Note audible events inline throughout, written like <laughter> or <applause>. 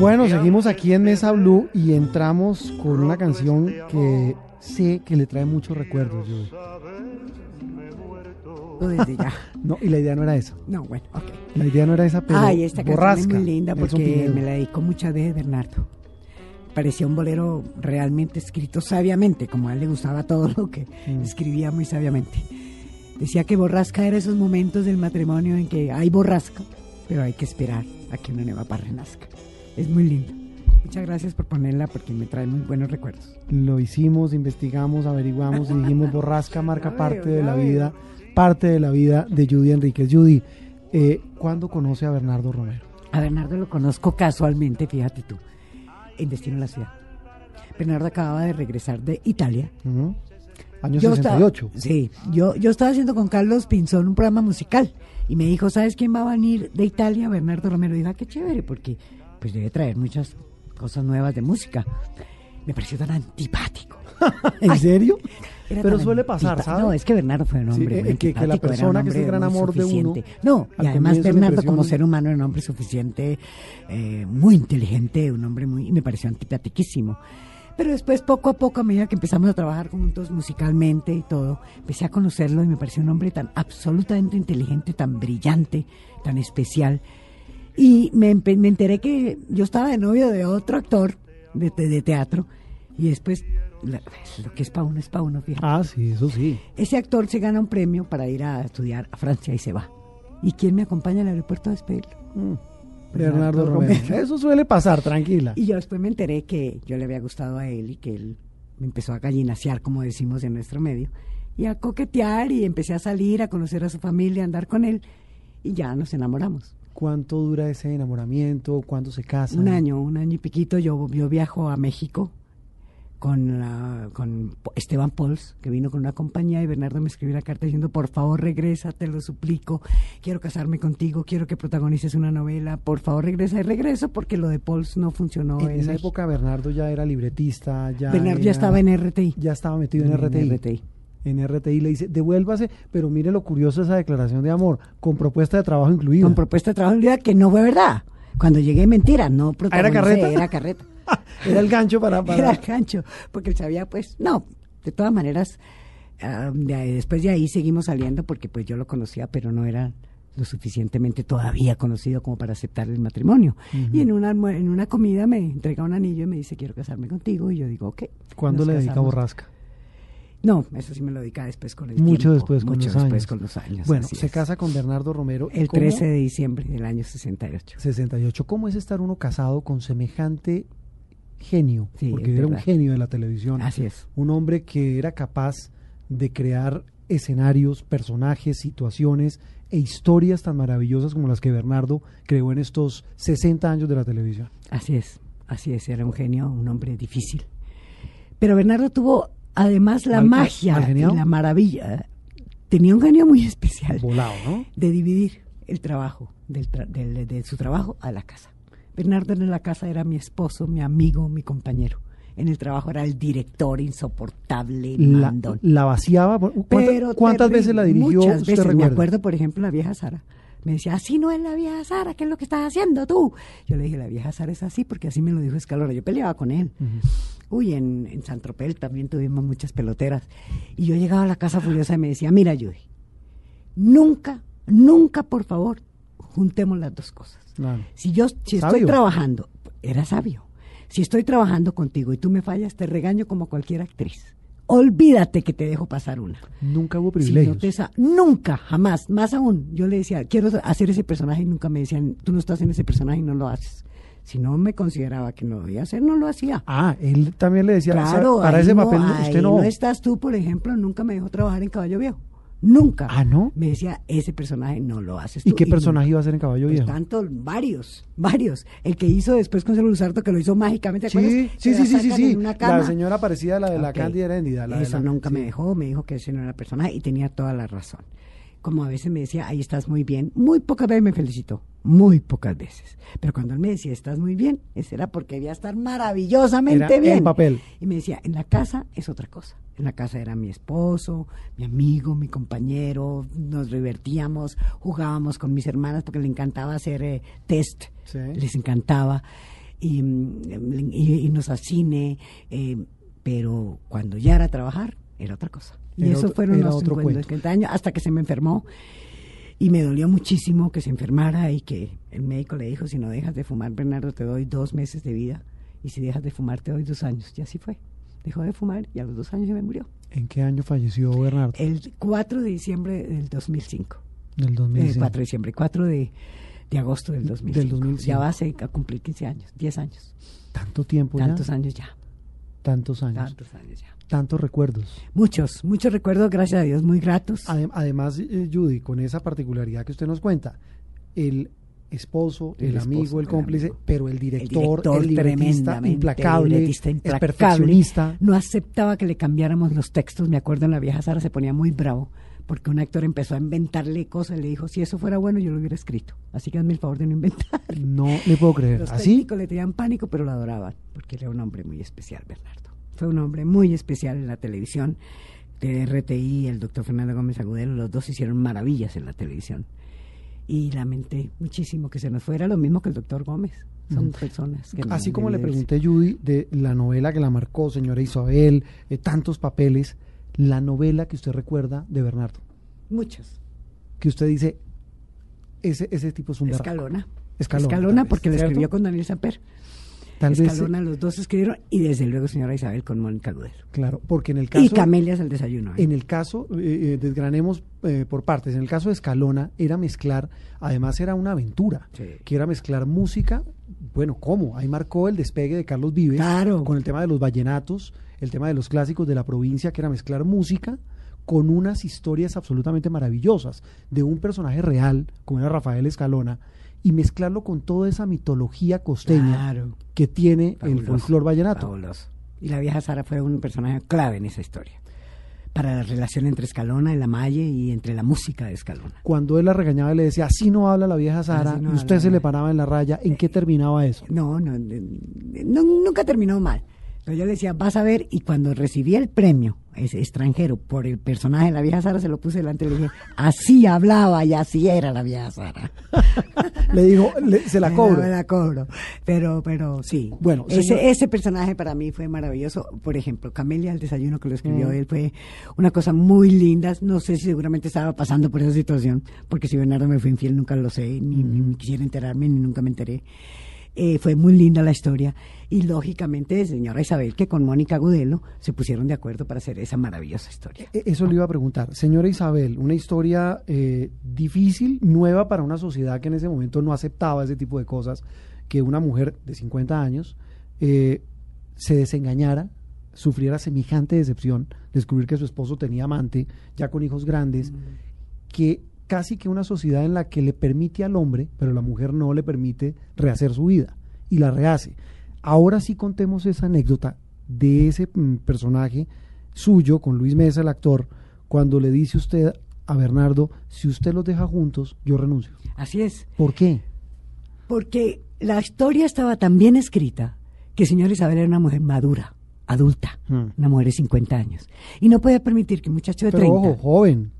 Bueno, seguimos aquí en Mesa Blue y entramos con una canción que sé que le trae muchos recuerdos. No, desde ya. No, y la idea no era esa. No, bueno, ok. La idea no era esa, pero Ay, esta canción borrasca. es muy linda porque me la dedicó muchas veces Bernardo. Parecía un bolero realmente escrito sabiamente, como a él le gustaba todo lo que Mm. escribía muy sabiamente. Decía que borrasca era esos momentos del matrimonio en que hay borrasca, pero hay que esperar a que una nueva par renazca. Es muy lindo. Muchas gracias por ponerla porque me trae muy buenos recuerdos. Lo hicimos, investigamos, averiguamos y dijimos borrasca marca <laughs> parte de la vida, parte de la vida de Judy Enríquez. Judy, eh, ¿cuándo conoce a Bernardo Romero? A Bernardo lo conozco casualmente, fíjate tú, en Destino a la Ciudad. Bernardo acababa de regresar de Italia. Ujú. Año Yo estaba- 68. sí, yo, yo estaba haciendo con Carlos Pinzón un programa musical y me dijo, ¿sabes quién va a venir de Italia? Bernardo Romero. Y dije, ah, qué chévere, porque pues debe traer muchas cosas nuevas de música. Me pareció tan antipático. <laughs> ¿En serio? Pero suele pasar, ¿sabes? No, es que Bernardo fue un Sí, hombre eh, muy que- que la antipático, era un persona que es el gran amor de uno, suficiente. No, y además Bernardo como ser humano era un hombre suficiente, eh, muy inteligente, un hombre muy... y me pareció antipatiquísimo. Pero después, poco a poco, a medida que empezamos a trabajar juntos musicalmente y todo, empecé a conocerlo y me pareció un hombre tan absolutamente inteligente, tan brillante, tan especial. Y me, me enteré que yo estaba de novio de otro actor de, te- de teatro y después, la- lo que es para uno es para uno, fíjate. Ah, sí, eso sí. Ese actor se gana un premio para ir a estudiar a Francia y se va. ¿Y quién me acompaña al aeropuerto a despedirlo? Mm. Bernardo Bernardo Romero. Romero. Eso suele pasar, tranquila. Y yo después me enteré que yo le había gustado a él y que él me empezó a gallinacear, como decimos en nuestro medio, y a coquetear y empecé a salir, a conocer a su familia, a andar con él y ya nos enamoramos. ¿Cuánto dura ese enamoramiento? ¿Cuándo se casan? Un año, un año y piquito, yo, yo viajo a México con, la- con Esteban Pols, que vino con una compañía, y Bernardo me escribió la carta diciendo, por favor regresa, te lo suplico, quiero casarme contigo, quiero que protagonices una novela, por favor regresa y regreso porque lo de Pols no funcionó. En en esa México. época Bernardo ya era libretista, ya Bernardo ya estaba en RTI. ya estaba metido en, RTI. RTI. En RTI le dice, devuélvase, pero mire lo curioso de esa declaración de amor, con propuesta de trabajo incluida. Con propuesta de trabajo realidad que no fue verdad. Cuando llegué, mentira, no protagonicé, carreta? Era carreta. <laughs> Era el gancho para... para- Era gancho, porque él sabía, pues, no, de todas maneras, ah, de después de ahí seguimos saliendo porque pues yo lo conocía, pero no era lo suficientemente todavía conocido como para aceptar el matrimonio. Y en una, en una comida me entrega un anillo y me dice, quiero casarme contigo, y yo digo, ok. ¿Cuándo le dedica. Borrasca? No, eso sí me lo dedica después con el Mucho tiempo, después, con mucho los después años. con los años. Bueno, se es. casa con Bernardo Romero. El ¿Cómo? 13 de diciembre del año 68. 68. ¿Cómo es estar uno casado con semejante genio? Sí, Porque era un genio de la televisión. Así es. Un hombre que era capaz de crear escenarios, personajes, situaciones e historias tan maravillosas como las que Bernardo creó en estos 60 años de la televisión. Así es, así es, era un genio, un hombre difícil. Pero Bernardo tuvo además la ¿Mal- magia mal y la maravilla. Tenía un genio muy especial Volado, ¿no? de dividir el trabajo, del tra- del- de su trabajo a la casa. Bernardo en la casa era mi esposo, mi amigo, mi compañero. En el trabajo era el director insoportable, La, mandón. la vaciaba. ¿Cuánta- Pero ¿Cuántas veces la dirigió? Muchas usted veces. Me acuerdo, por ejemplo, la vieja Sara. Me decía, así no es la vieja Sara, ¿qué es lo que estás haciendo tú? Yo le dije, la vieja Sara es así, porque así me lo dijo Escalora. Yo peleaba con él. Uy, en, en San Tropel también tuvimos muchas peloteras. Y yo llegaba a la casa furiosa y me decía, mira, Judy, nunca, nunca, por favor, juntemos las dos cosas. Claro. Si yo si estoy trabajando, era sabio. Si estoy trabajando contigo y tú me fallas, te regaño como cualquier actriz. Olvídate que te dejo pasar una. Nunca hubo Si no privilegios. te nunca, jamás, más aún. Yo le decía, quiero hacer ese personaje y nunca me decían, tú no estás en ese personaje y no lo haces. Si no me consideraba que no lo debía hacer, no lo hacía. Ah, él también le decía, o sea, Claro, para ese no- papel no- usted no. estás tú, por ejemplo, nunca me dejó trabajar en Caballo Viejo. Nunca. Ah, ¿no? Me decía, ese personaje no lo haces tú. ¿Y qué personaje nunca. iba a ser en Caballo Pues Viejo? tanto, varios, varios. El que hizo después con Celo Luzardo, que lo hizo mágicamente, ¿te Sí, sí, sí, sí, sí, sí. La señora parecida la de la Ok. Candy Heréndida. Eso la- nunca me dejó, me dijo que ese no era personaje y tenía toda la razón. Como a veces me decía, ahí estás muy bien, muy pocas veces me felicitó, muy pocas veces. Pero cuando él me decía, estás muy bien, ese era porque debía estar maravillosamente Era bien. en papel. Y me decía, en la casa es otra cosa. En la casa era mi esposo, mi amigo, mi compañero, nos divertíamos, jugábamos con mis hermanas porque le encantaba hacer eh, test, Sí. les encantaba. y, mm, y irnos al cine, eh, pero cuando ya era trabajar, era otra cosa. Y Era eso otro- fueron los otro 50, cuento. 50 años, hasta que se me enfermó. Y me dolió muchísimo que se enfermara y que el médico le dijo, si no dejas de fumar, Bernardo, te doy dos meses de vida. Y si dejas de fumar, te doy dos años. Y así fue. Dejó de fumar y a los dos años se me murió. ¿En qué año falleció Bernardo? El 4 de diciembre del 2005. Del Eh, 2005. 4 de diciembre, 4 de, de agosto del 2005. Del 2005. Ya va a, cumplir 15 años, 10 años. Tanto tiempo Tantos ya. años ya. Tantos años. Tantos años ya. Tantos recuerdos. Muchos, muchos recuerdos, gracias a Dios, muy gratos. Adem- Además, eh, Judy, con esa particularidad que usted nos cuenta, el esposo, el, El esposo, amigo, el el cómplice, amigo. pero el director, el, director libretista tremendamente, implacable, libretista es implacable. perfeccionista. No aceptaba que le cambiáramos los textos. Me acuerdo en la vieja Sara se ponía muy bravo porque un actor empezó a inventarle cosas le dijo, si eso fuera bueno yo lo hubiera escrito. Así que hazme el favor de no inventar. No le puedo creer. Los ¿Así? técnicos le tenían pánico, pero lo adoraban, porque era un hombre muy especial, Bernardo. Fue un hombre muy especial en la televisión. De RTI, el doctor Fernando Gómez Agudelo, los dos hicieron maravillas en la televisión. Y lamenté muchísimo que se nos fuera, lo mismo que el doctor Gómez. Son personas que no Así como le pregunté, Judy, de la novela que la marcó, señora Isabel, eh, tantos papeles, la novela que usted recuerda de Bernardo, Muchos. que usted dice, ese, ese tipo es un. Escalona. Escalona, Escalona, porque lo ¿cierto? escribió con Daniel Samper. Tal vez, Escalona, los dos escribieron, y desde luego señora Isabel con Mónica Ludero. claro, porque en el caso... Y Camelias el desayuno. ¿eh? En el caso, eh, eh, desgranemos eh, por partes, en el caso de Escalona era mezclar, además era una aventura, Sí. que era mezclar música, bueno, ¿cómo? Ahí marcó el despegue de Carlos Vives Claro. con el tema de los vallenatos, el tema de los clásicos de la provincia, que era mezclar música con unas historias absolutamente maravillosas de un personaje real, como era Rafael Escalona, y mezclarlo con toda esa mitología costeña Claro. que tiene el folclor vallenato. fabuloso. Y la vieja Sara fue un personaje clave en esa historia. Para la relación entre Escalona y la Malle y entre la música de Escalona. Cuando él la regañaba y le decía, así no habla la vieja Sara, no y usted habla. se le paraba en la raya, ¿en qué terminaba eso? No, no, no, nunca terminó mal. Yo le decía, vas a ver, y cuando recibí el premio, ese extranjero, por el personaje de la vieja Sara, se lo puse delante y le dije, así hablaba y así era la vieja Sara. <laughs> Le digo, le- se la <laughs> cobro. Me la cobro. Pero, pero sí. Bueno, ese, señor- ese personaje para mí fue maravilloso. Por ejemplo, Camelia, el desayuno que lo escribió Mm. él, fue una cosa muy linda. No sé si seguramente estaba pasando por esa situación, porque si Bernardo me fue infiel nunca lo sé, ni, ni quisiera enterarme, ni nunca me enteré. Eh, fue muy linda la historia. Y lógicamente, señora Isabel, que con Mónica Gudelo se pusieron de acuerdo para hacer esa maravillosa historia. E- Eso le iba a preguntar. Señora Isabel, una historia eh, difícil, nueva para una sociedad que en ese momento no aceptaba ese tipo de cosas, que una mujer de 50 años eh, se desengañara, sufriera semejante decepción, descubrir que su esposo tenía amante, ya con hijos grandes, que casi que una sociedad en la que le permite al hombre, pero la mujer no le permite rehacer su vida y la rehace. Ahora sí contemos esa anécdota de ese mm, personaje suyo con Luis Mesa, el actor, cuando le dice usted a Bernardo, si usted los deja juntos, yo renuncio. Así es. ¿Por qué? Porque la historia estaba tan bien escrita que señora Isabel era una mujer madura, adulta, Hmm. una mujer de 50 años. Y no podía permitir que un muchacho de Pero 30. ojo, joven.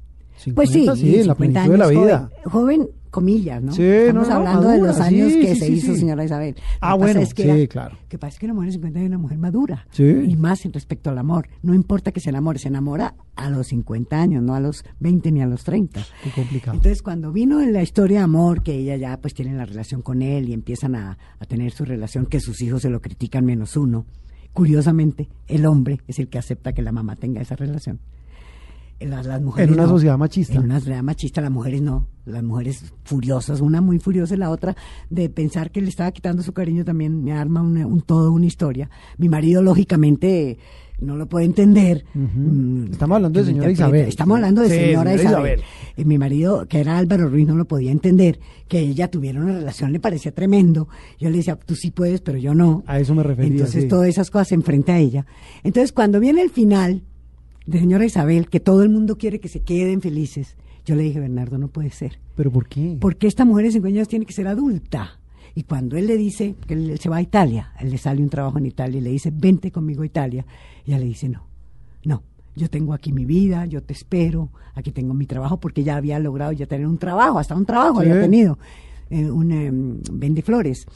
Pues sí, 50, sí, en la 50 plenitud de la vida. Joven, joven, comillas, ¿no? Sí, Estamos no, hablando de los años sí, que sí, se hizo señora Isabel. Ah, bueno, es que sí, era- claro. que pasa es que una mujer de 50 años es una mujer madura. Sí. Y más en respecto al amor. No importa que se enamore, se enamora a los 50 años, no a los 20 ni a los 30. Qué complicado. Entonces, cuando vino en la historia de amor, que ella ya pues tiene la relación con él y empiezan a, a tener su relación, que sus hijos se lo critican menos uno, curiosamente, el hombre es el que acepta que la mamá tenga esa relación. Las, las mujeres en una no. sociedad machista. En una sociedad machista, las mujeres no. Las mujeres furiosas, una muy furiosa y la otra de pensar que le estaba quitando su cariño también me arma una- un todo, una historia. Mi marido, lógicamente, no lo puede entender. Mm, Estamos hablando de señora. Isabel. Estamos hablando de Sí, señora, señora Isabel. Isabel. Eh, mi marido, que era Álvaro Ruiz, no lo podía entender. Que ella tuviera una relación le parecía tremendo. Yo le decía, tú sí puedes, pero yo no. A eso me refería. Entonces, sí. todas esas cosas se enfrenta a ella. Entonces, cuando viene el final de señora Isabel, que todo el mundo quiere que se queden felices, yo le dije, Bernardo, no puede ser. ¿Pero por qué? Porque esta mujer de 50 años tiene que ser adulta. Y cuando él le dice que él, él se va a Italia, él le sale un trabajo en Italia y le dice, vente conmigo a Italia, ella le dice, no, no, yo tengo aquí mi vida, yo te espero, aquí tengo mi trabajo, porque ya había logrado ya tener un trabajo, hasta un trabajo Sí. había tenido. eh, un em, vende flores.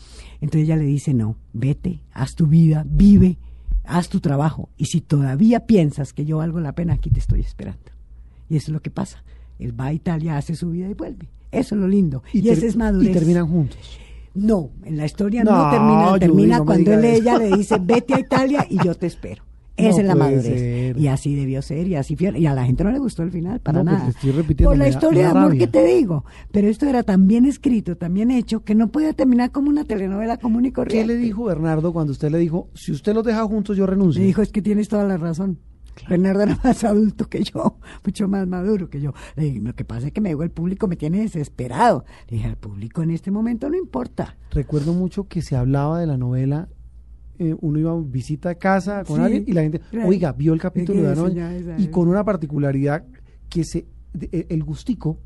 Entonces ella le dice, no, vete, haz tu vida, vive, haz tu trabajo. Y si todavía piensas que yo valgo la pena, aquí te estoy esperando. Y eso es lo que pasa. Él va a Italia, hace su vida y vuelve. Eso es lo lindo. Y, ter- ese es madurez. Y terminan juntos. No, en la historia No, no, termina, Judy, termina no cuando él ella le dice, vete a Italia y yo te espero. No Esa es la puede madurez. ser. Y así debió ser, y así fue. Y a la gente no le gustó el final, para No, pues, nada. Por la historia de amor que te digo. Pero esto era tan bien escrito, tan bien hecho, que no podía terminar como una telenovela común y ¿Qué corriente. le dijo Bernardo cuando usted le dijo, si usted los deja juntos, yo renuncio? Me dijo, es que tienes toda la razón. Bernardo era más adulto que yo, mucho más maduro que yo. Le dije, lo que pasa es que me dijo, el público me tiene desesperado. Le dije, al público en este momento no importa. Recuerdo mucho que se hablaba de la novela, eh, uno iba a visita a casa con Sí, alguien y la gente, claro. oiga, vio el capítulo de anoche y con una particularidad que se, de- eh, el gustico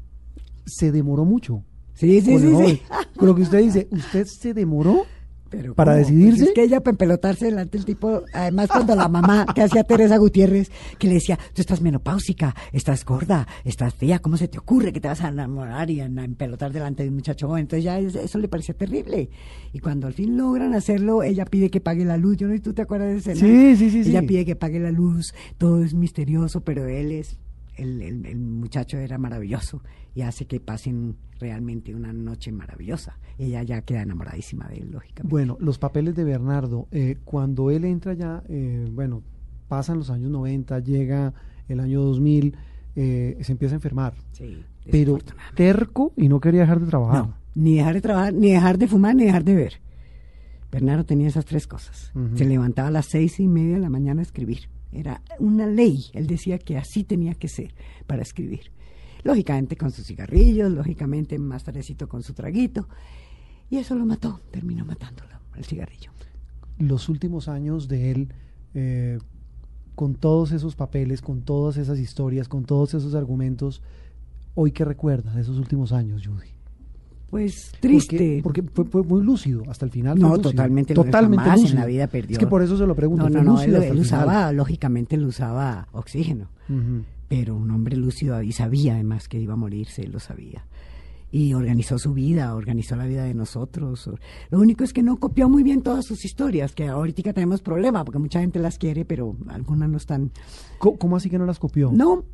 se demoró mucho. Sí, sí, sí, sí. Con lo que usted dice, usted se demoró Pero ¿Para ¿cómo? decidirse? Pues es que ella para empelotarse delante del tipo, además cuando la mamá que hacía Teresa Gutiérrez, que le decía, tú estás menopáusica, estás gorda, estás fea, ¿cómo se te ocurre que te vas a enamorar y a empelotar delante de un muchacho joven? Entonces ya es- eso le parecía terrible. Y cuando al fin logran hacerlo, ella pide que pague la luz. Yo no sé tú te acuerdas de. Sí, sí, sí, sí. Ella pide que pague la luz, todo es misterioso, pero él es, el, el- el muchacho era maravilloso y hace que pasen realmente una noche maravillosa. Ella ya queda enamoradísima de él, lógicamente. Bueno, los papeles de Bernardo, eh, cuando él entra ya, eh, bueno, pasan los años 90, llega el año 2000, eh, se empieza a enfermar, Sí, pero terco y no quería dejar de trabajar. No, ni dejar de trabajar, ni dejar de fumar, ni dejar de ver. Bernardo tenía esas tres cosas. Se levantaba a las seis y media de la mañana a escribir. Era una ley. Él decía que así tenía que ser para escribir. Lógicamente con sus cigarrillos, lógicamente más tardecito con su traguito. Y eso lo mató, terminó matándolo, el cigarrillo. Los últimos años de él, eh, con todos esos papeles, con todas esas historias, con todos esos argumentos, hoy qué recuerda de esos últimos años, Judy. Pues triste. Porque, fue, fue muy lúcido hasta el final. No, lúcido. totalmente lúcido, totalmente jamás en lúcido. la vida perdió. Es que por eso se lo pregunto. no, no, no, lúcido él, usaba, lógicamente, él usaba oxígeno. Pero un hombre lúcido y sabía además que iba a morirse, él lo sabía. Y organizó su vida, organizó la vida de nosotros. Lo único es que no copió muy bien todas sus historias, que ahorita tenemos problema, porque mucha gente las quiere, pero algunas no están. ¿Cómo, cómo así que no las copió? No,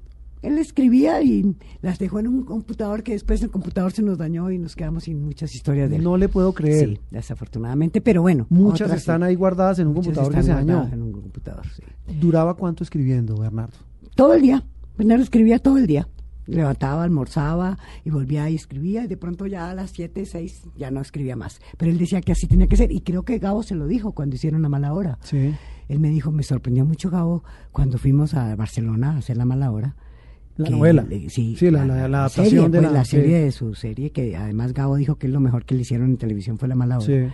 él escribía y las dejó en un computador que después el computador se nos dañó y nos quedamos sin muchas historias de él. No le puedo creer. Sí, desafortunadamente, pero bueno. Muchas otras están ahí guardadas en un computador que están se dañó. guardadas En un computador, sí. ¿Duraba cuánto escribiendo, Bernardo? Todo el día. Bernardo escribía todo el día. Levantaba, almorzaba y volvía y escribía y de pronto ya a las 7, 6 ya no escribía más. Pero él decía que así tenía que ser y creo que Gabo se lo dijo cuando hicieron la mala hora. Sí. Él me dijo, me sorprendió mucho Gabo cuando fuimos a Barcelona a hacer la mala hora. La novela. le- sí, Sí, la- la- la adaptación serie, de pues, la- sí. serie de su serie que además Gabo dijo que es lo mejor que le hicieron en televisión fue la mala hora. Sí.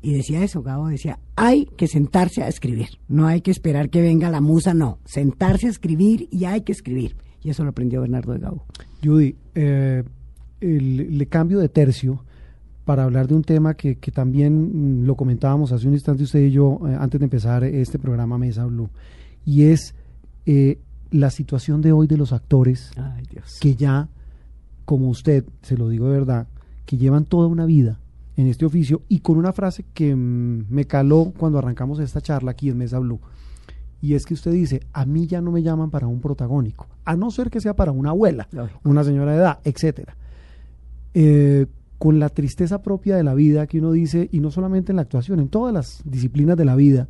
Y decía eso, Gabo decía, hay que sentarse a escribir, no hay que esperar que venga la musa, no, sentarse a escribir y hay que escribir. Y eso lo aprendió Bernardo de Gabo. Judy, eh, el- le cambio de tercio para hablar de un tema que, que también mm, lo comentábamos hace un instante usted y yo eh, antes de empezar este programa Mesa Blue, y es eh, la situación de hoy de los actores Ay, que ya, como usted, se lo digo de verdad, que llevan toda una vida en este oficio y con una frase que mm, me caló cuando arrancamos esta charla aquí en Mesa Blue. Y es que usted dice, a mí ya no me llaman para un protagónico, a no ser que sea para una abuela, una señora de edad, etcétera. Eh, con la tristeza propia de la vida que uno dice, y no solamente en la actuación, en todas las disciplinas de la vida,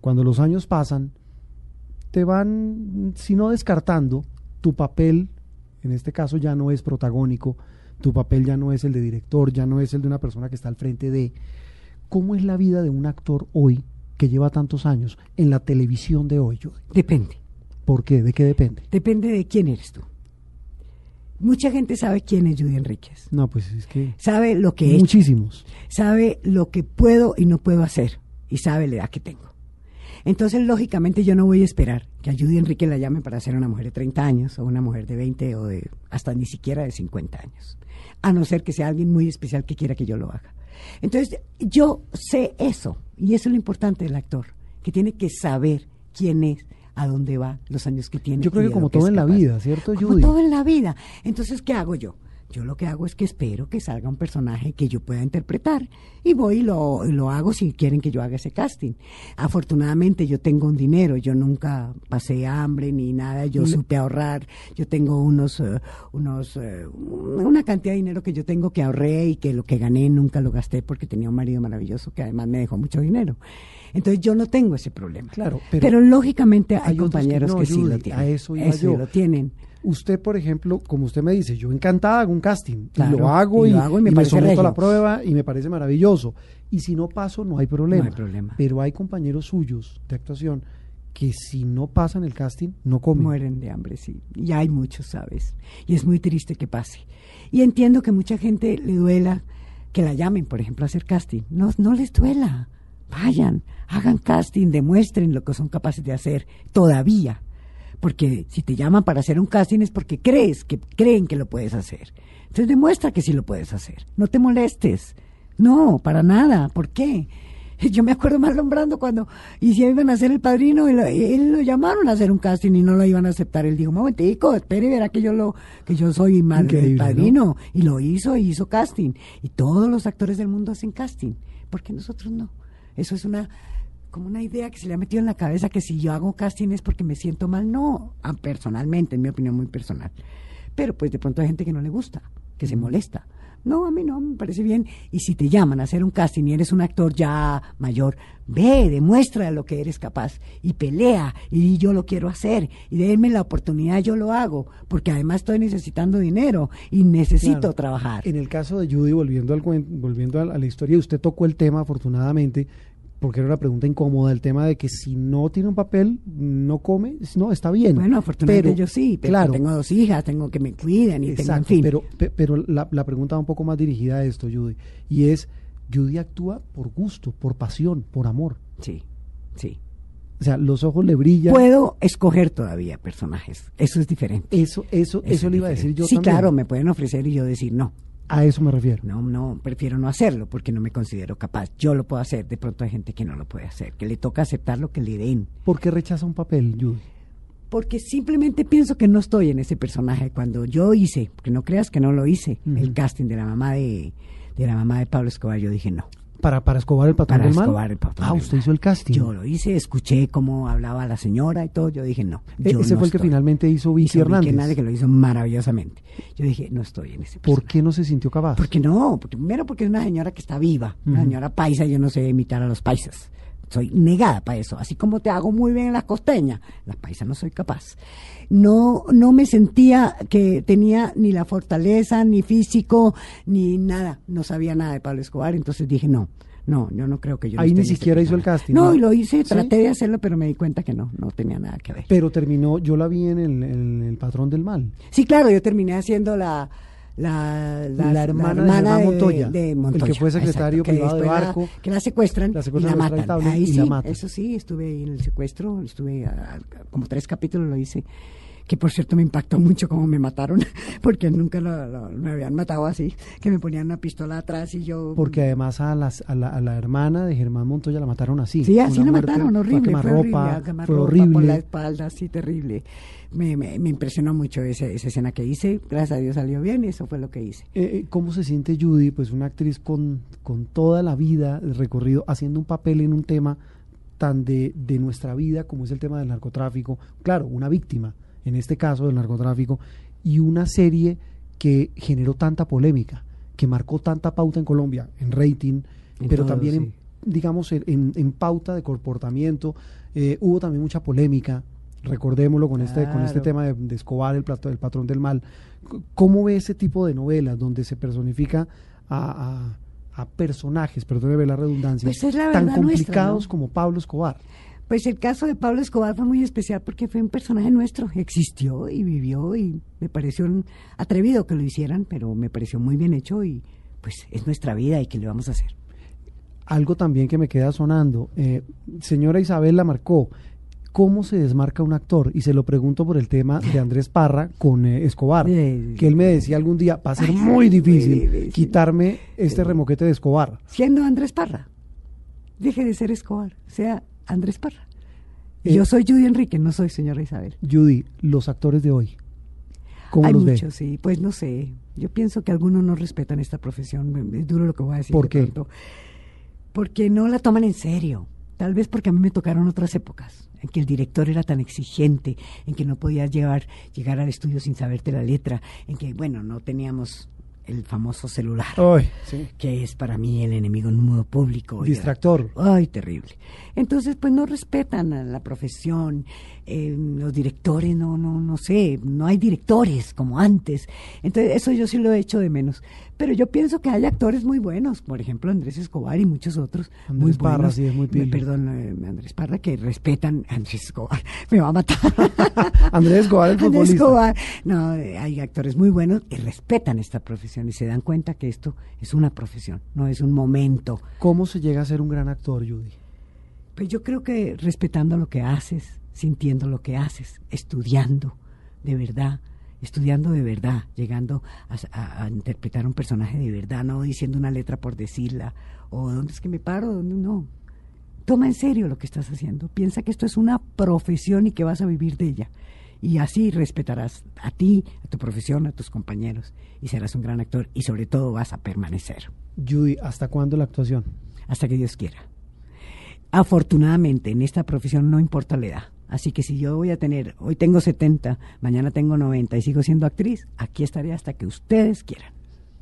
cuando los años pasan, te van, si no descartando, tu papel, en este caso ya no es protagónico, tu papel ya no es el de director, ya no es el de una persona que está al frente de... ¿Cómo es la vida de un actor hoy que lleva tantos años en la televisión de hoy? Judy? Depende, ¿Por qué? ¿De qué depende? depende de quién eres tú. Mucha gente sabe quién es Judy Enríquez. No, pues es que... Sabe lo que he Muchísimos. sabe lo que puedo y no puedo hacer y sabe la edad que tengo. Entonces, lógicamente, yo no voy a esperar que a Judy Enrique la llamen para ser una mujer de 30 años o una mujer de 20 o de hasta ni siquiera de 50 años. A no ser que sea alguien muy especial que quiera que yo lo haga. Entonces, yo sé eso y eso es lo importante del actor, que tiene que saber quién es, a dónde va, los años que tiene. Yo creo que como todo en la vida, ¿cierto, Como Judy? todo en la vida. Entonces, ¿qué hago yo? Yo lo que hago es que espero que salga un personaje que yo pueda interpretar y voy y lo, lo hago si quieren que yo haga ese casting. Afortunadamente yo tengo un dinero, yo nunca pasé hambre ni nada, yo supe ahorrar, yo tengo unos, eh, unos, eh, una cantidad de dinero que yo tengo que ahorré y que lo que gané nunca lo gasté porque tenía un marido maravilloso que además me dejó mucho dinero. Entonces yo no tengo ese problema. Claro, pero, lógicamente hay, compañeros que, sí lo tienen. A eso iba yo. lo tienen. Usted, por ejemplo, como usted me dice, yo encantada hago un casting, y lo hago y, me, someto a la prueba y me parece maravilloso. Y si no paso, no hay problema. No hay problema. Pero hay compañeros suyos de actuación que si no pasan el casting, no comen. Mueren de hambre, sí. Y hay muchos, ¿sabes? Y es muy triste que pase. Y entiendo que mucha gente le duela que la llamen, por ejemplo, a hacer casting. No, no les duela. Vayan, hagan casting, demuestren lo que son capaces de hacer todavía porque si te llaman para hacer un casting es porque crees que creen que lo puedes hacer. Entonces demuestra que sí lo puedes hacer. No te molestes. No, para nada. ¿Por qué? <laughs> Yo me acuerdo mal nombrando cuando y si iban a hacer el padrino y, él lo llamaron a hacer un casting y no lo iban a aceptar. Él dijo, momentico, espere, verá que yo lo que yo soy mal el padrino y lo hizo y hizo casting. Y todos los actores del mundo hacen casting, porque nosotros no. Eso es una como una idea que se le ha metido en la cabeza que si yo hago casting es porque me siento mal. No, ah, personalmente, en mi opinión muy personal. Pero pues de pronto hay gente que no le gusta, que se molesta. No, a mí no, me parece bien. Y si te llaman a hacer un casting y eres un actor ya mayor, ve, demuestra lo que eres capaz y pelea y yo lo quiero hacer y denme la oportunidad, yo lo hago, porque además estoy necesitando dinero y necesito trabajar. En el caso de Judy, volviendo, al, volviendo a la historia, usted tocó el tema afortunadamente porque era una pregunta incómoda el tema de que si no tiene un papel, no come, no, está bien. Bueno, afortunadamente yo sí, pero claro, tengo dos hijas, tengo que me cuiden y tengo, en fin. Pero, pero la, la pregunta va un poco más dirigida a esto, Judy, y es, Judy actúa por gusto, por pasión, por amor. Sí, sí. O sea, los ojos le brillan. Puedo escoger todavía personajes. Eso es diferente. Eso, eso, eso, le iba a decir yo sí, claro, me pueden ofrecer y yo decir no. A eso me refiero. No, no, prefiero no hacerlo porque no me considero capaz. Yo lo puedo hacer, de pronto hay gente que no lo puede hacer, que le toca aceptar lo que le den. ¿Por qué rechaza un papel, Judy? Porque simplemente pienso que no estoy en ese personaje. Cuando yo hice, que no creas que no lo hice, el casting de la mamá de, de la mamá de Pablo Escobar, yo dije no para, para Escobar el patrón del Escobar, El patrón ah, usted hizo el casting. Yo lo hice, escuché cómo hablaba la señora y todo. Yo dije, no. E-, yo ese fue el que finalmente hizo Vicky Hernández. Que nadie que lo hizo maravillosamente. Yo dije, no estoy en ese ¿Por qué no se sintió capaz? Porque no, primero porque es una señora que está viva, una señora paisa, yo no sé imitar a los paisas soy negada para eso. Así como te hago muy bien en las costeñas, las paisas no soy capaz. No, no me sentía que tenía ni la fortaleza, ni físico, ni nada. No sabía nada de Pablo Escobar, entonces dije no. No, yo no creo que yo. Ahí ni siquiera hizo el casting. No, y lo hice, traté de hacerlo, pero me di cuenta que no, no tenía nada que ver. Pero terminó, yo la vi en el, en el Patrón del Mal. Sí, claro, yo terminé haciendo la, la, la, hermana, de, Montoya, el que fue secretario privado de barco, que la secuestran, y la matan. Ahí sí, eso sí, estuve ahí en el secuestro, estuve como tres capítulos lo hice que por cierto me impactó mucho cómo me mataron, <laughs> porque nunca me habían matado así, que me ponían una pistola atrás y yo... Porque además a, las, a, la, a la hermana de Germán Montoya la mataron así. Sí, así la mataron, horrible, fue, ropa, horrible, fue horrible. por la espalda, así terrible. Me, me, me impresionó mucho esa, esa, escena que hice, gracias a Dios salió bien y eso fue lo que hice. Eh, eh, ¿Cómo se siente Judy, pues una actriz con, con toda la vida, el recorrido, haciendo un papel en un tema tan de, de nuestra vida como es el tema del narcotráfico? Claro, una víctima, en este caso del narcotráfico, y una serie que generó tanta polémica, que marcó tanta pauta en Colombia, en rating, pero también, en, digamos, en, en, pauta de comportamiento. Eh, hubo también mucha polémica, recordémoslo con este con este tema de, Escobar, el, plato, el patrón del mal. ¿Cómo ve ese tipo de novelas donde se personifica a, a, personajes, perdóneme la redundancia, pues tan complicados como Pablo Escobar? Pues el caso de Pablo Escobar fue muy especial porque fue un personaje nuestro, existió y vivió y me pareció atrevido que lo hicieran, pero me pareció muy bien hecho y pues es nuestra vida y qué le vamos a hacer. Algo también que me queda sonando, eh, señora Isabel la marcó, ¿cómo se desmarca un actor? Y se lo pregunto por el tema de Andrés Parra con eh, Escobar, que él me decía algún día, va a ser muy difícil quitarme este remoquete de Escobar. Siendo Andrés Parra, deje de ser Escobar, sea Andrés Parra. Eh, yo soy Judy Enrique, no soy señora Isabel. Judy, los actores de hoy. ¿Cómo Hay los ve? muchos, sí. Pues no sé. Yo pienso que algunos no respetan esta profesión. Es duro lo que voy a decir. ¿Por qué? pronto. Porque no la toman en serio. Tal vez porque a mí me tocaron otras épocas en que el director era tan exigente, en que no podías llevar, llegar al estudio sin saberte la letra, en que, bueno, no teníamos el famoso celular, Ay, sí. que es para mí el enemigo número público. oiga. Distractor. Ay, terrible. Entonces, pues no respetan a la profesión, eh, los directores, no, no, no sé, no hay directores como antes. Entonces, eso yo sí lo he hecho de menos. Pero yo pienso que hay actores muy buenos, por ejemplo, Andrés Escobar y muchos otros muy Andrés Parra, buenos. sí, es muy pilo. Perdón, eh, Andrés Parra, que respetan, Andrés Escobar, <laughs> me va a matar. <laughs> Andrés Escobar, el <laughs> Andrés futbolista. Escobar. No, eh, hay actores muy buenos y respetan esta profesión y se dan cuenta que esto es una profesión, no es un momento. ¿Cómo se llega a ser un gran actor, Judy? Pues yo creo que respetando lo que haces, sintiendo lo que haces, estudiando de verdad, estudiando de verdad, llegando a, a- a interpretar un personaje de verdad, no diciendo una letra por decirla, o dónde es que me paro, dónde no. Toma en serio lo que estás haciendo, piensa que esto es una profesión y que vas a vivir de ella. Y así respetarás a ti, a tu profesión, a tus compañeros, y serás un gran actor y sobre todo vas a permanecer Judy, ¿hasta cuándo la actuación? hasta que Dios quiera. Afortunadamente, en esta profesión no importa la edad. Así que si yo voy a tener, hoy tengo 70, mañana tengo 90 y sigo siendo actriz, aquí estaré hasta que ustedes quieran.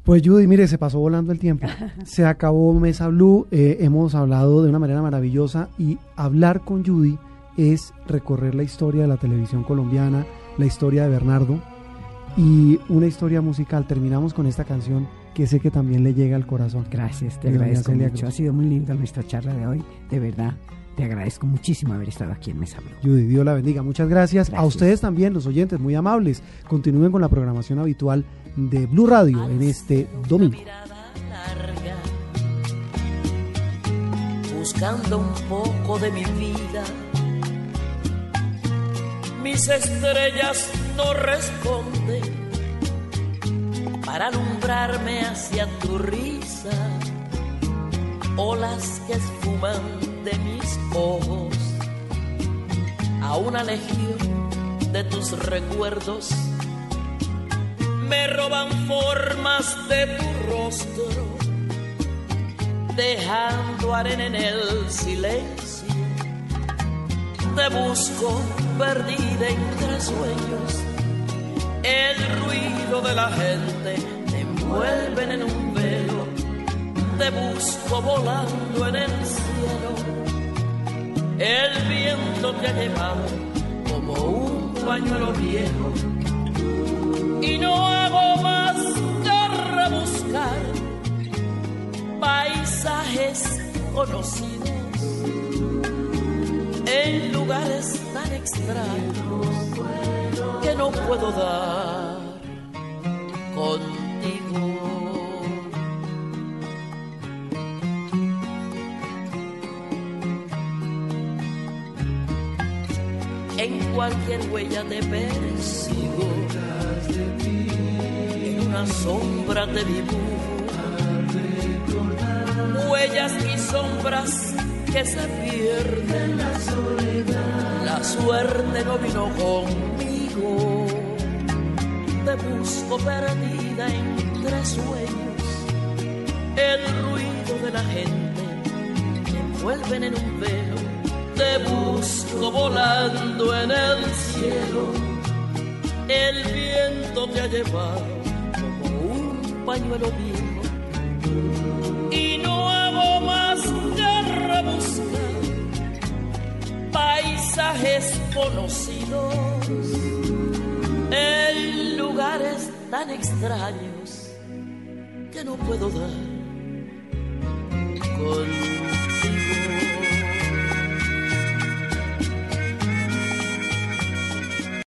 Pues Judy, mire, se pasó volando el tiempo. <laughs> Se acabó Mesa Blue, eh, hemos hablado de una manera maravillosa y hablar con Judy es recorrer la historia de la televisión colombiana, la historia de Bernardo y una historia musical. Terminamos con esta canción que sé que también le llega al corazón. Gracias, te agradezco mucho. Ha sido muy linda nuestra charla de hoy, de verdad. Te agradezco muchísimo haber estado aquí en Mesa Blue. Judy, Dios la bendiga. Muchas gracias. A Gracias. ustedes también, los oyentes, muy amables. Continúen con la programación habitual de Blue Radio en este domingo. mirada larga, buscando un poco de mi vida. Mis estrellas no responden para alumbrarme hacia tu risa, olas que esfuman de mis ojos a una legión de tus recuerdos me roban formas de tu rostro, dejando arena en el silencio. Te busco perdida entre sueños, el ruido de la gente te envuelven en un velo. Te busco volando en el cielo, el viento te ha llevado como un pañuelo viejo y no hago más que rebuscar paisajes conocidos en lugares tan extraños que no puedo dar contigo. Cualquier huella te persigo. En una sombra te dibujo. Huellas y sombras que se pierden. La soledad la suerte no vino conmigo. Te busco perdida entre sueños. El ruido de la gente me envuelven en un velo te busco volando en el cielo. El viento te ha llevado como un pañuelo viejo y no hago más que rebuscar paisajes conocidos. En lugares tan extraños que no puedo dar